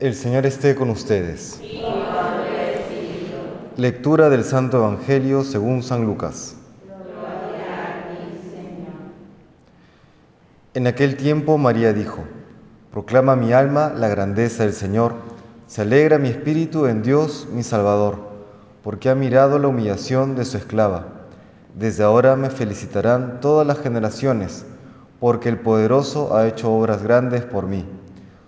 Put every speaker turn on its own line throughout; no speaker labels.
El Señor esté con ustedes. Lectura del Santo Evangelio según San Lucas. En aquel tiempo María dijo, Proclama mi alma la grandeza del Señor, se alegra mi espíritu en Dios mi Salvador, porque ha mirado la humillación de su esclava. Desde ahora me felicitarán todas las generaciones, porque el poderoso ha hecho obras grandes por mí.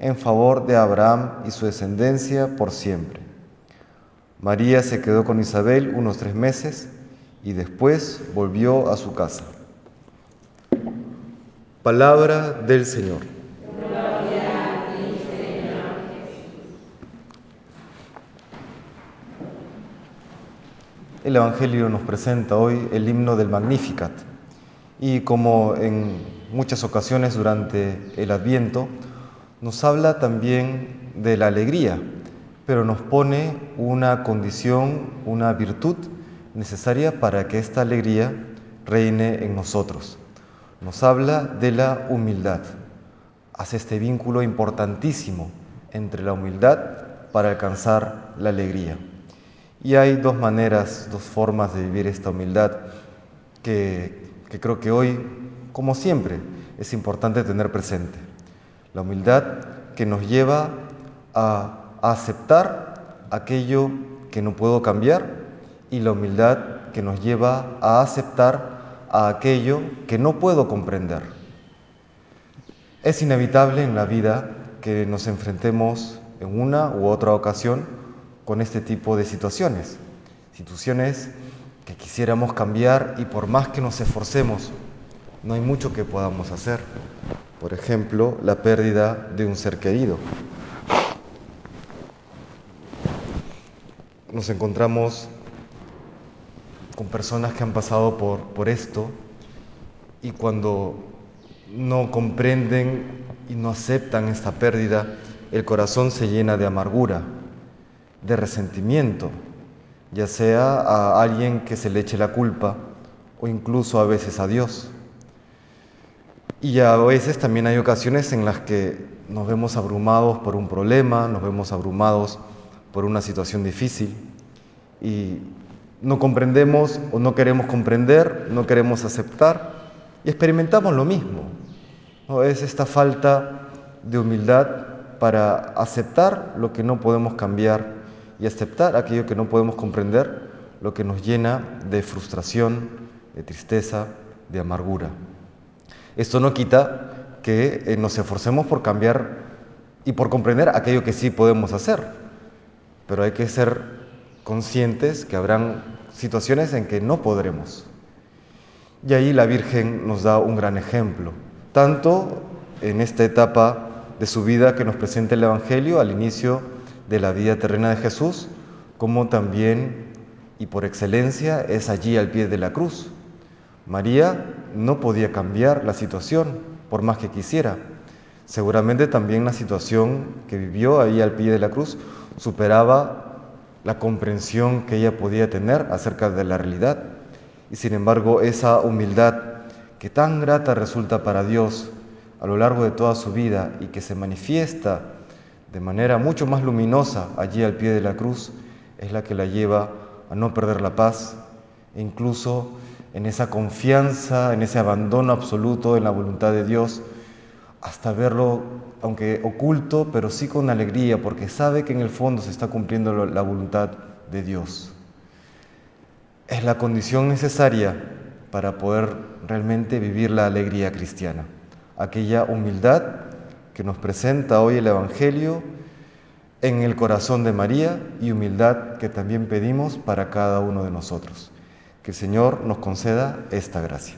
en favor de Abraham y su descendencia por siempre. María se quedó con Isabel unos tres meses y después volvió a su casa. Palabra del Señor. El Evangelio nos presenta hoy el himno del Magnificat y como en muchas ocasiones durante el Adviento, nos habla también de la alegría, pero nos pone una condición, una virtud necesaria para que esta alegría reine en nosotros. Nos habla de la humildad. Hace este vínculo importantísimo entre la humildad para alcanzar la alegría. Y hay dos maneras, dos formas de vivir esta humildad que, creo que hoy, como siempre, es importante tener presente. La humildad que nos lleva a, aceptar aquello que no puedo cambiar y la humildad que nos lleva a aceptar a aquello que no puedo comprender. Es inevitable en la vida que nos enfrentemos en una u otra ocasión con este tipo de situaciones, situaciones que quisiéramos cambiar y por más que nos esforcemos, no hay mucho que podamos hacer. Por ejemplo, la pérdida de un ser querido. Nos encontramos con personas que han pasado por, por esto y cuando no comprenden y no aceptan esta pérdida, el corazón se llena de amargura, de resentimiento, ya sea a alguien que se le eche la culpa o incluso a veces a Dios. Y a veces también hay ocasiones en las que nos vemos abrumados por un problema, nos vemos abrumados por una situación difícil y no comprendemos o no queremos comprender, no queremos aceptar y experimentamos lo mismo. Es esta falta de humildad para aceptar lo que no podemos cambiar y aceptar aquello que no podemos comprender, lo que nos llena de frustración, de tristeza, de amargura. Esto no quita que eh, nos esforcemos por cambiar y por comprender aquello que sí podemos hacer, pero hay que ser conscientes que habrán situaciones en que no podremos. Y ahí la Virgen nos da un gran ejemplo, tanto en esta etapa de su vida que nos presenta el Evangelio al inicio de la vida terrena de Jesús, como también y por excelencia es allí al pie de la cruz, María no podía cambiar la situación, por más que quisiera. Seguramente también la situación que vivió ahí al pie de la cruz superaba la comprensión que ella podía tener acerca de la realidad. Y sin embargo, esa humildad que tan grata resulta para Dios a lo largo de toda su vida y que se manifiesta de manera mucho más luminosa allí al pie de la cruz, es la que la lleva a no perder la paz e incluso en esa confianza, en ese abandono absoluto en la voluntad de Dios, hasta verlo, aunque oculto, pero sí con alegría, porque sabe que en el fondo se está cumpliendo la voluntad de Dios. Es la condición necesaria para poder realmente vivir la alegría cristiana, aquella humildad que nos presenta hoy el Evangelio en el corazón de María y humildad que también pedimos para cada uno de nosotros. Que el Señor nos conceda esta gracia.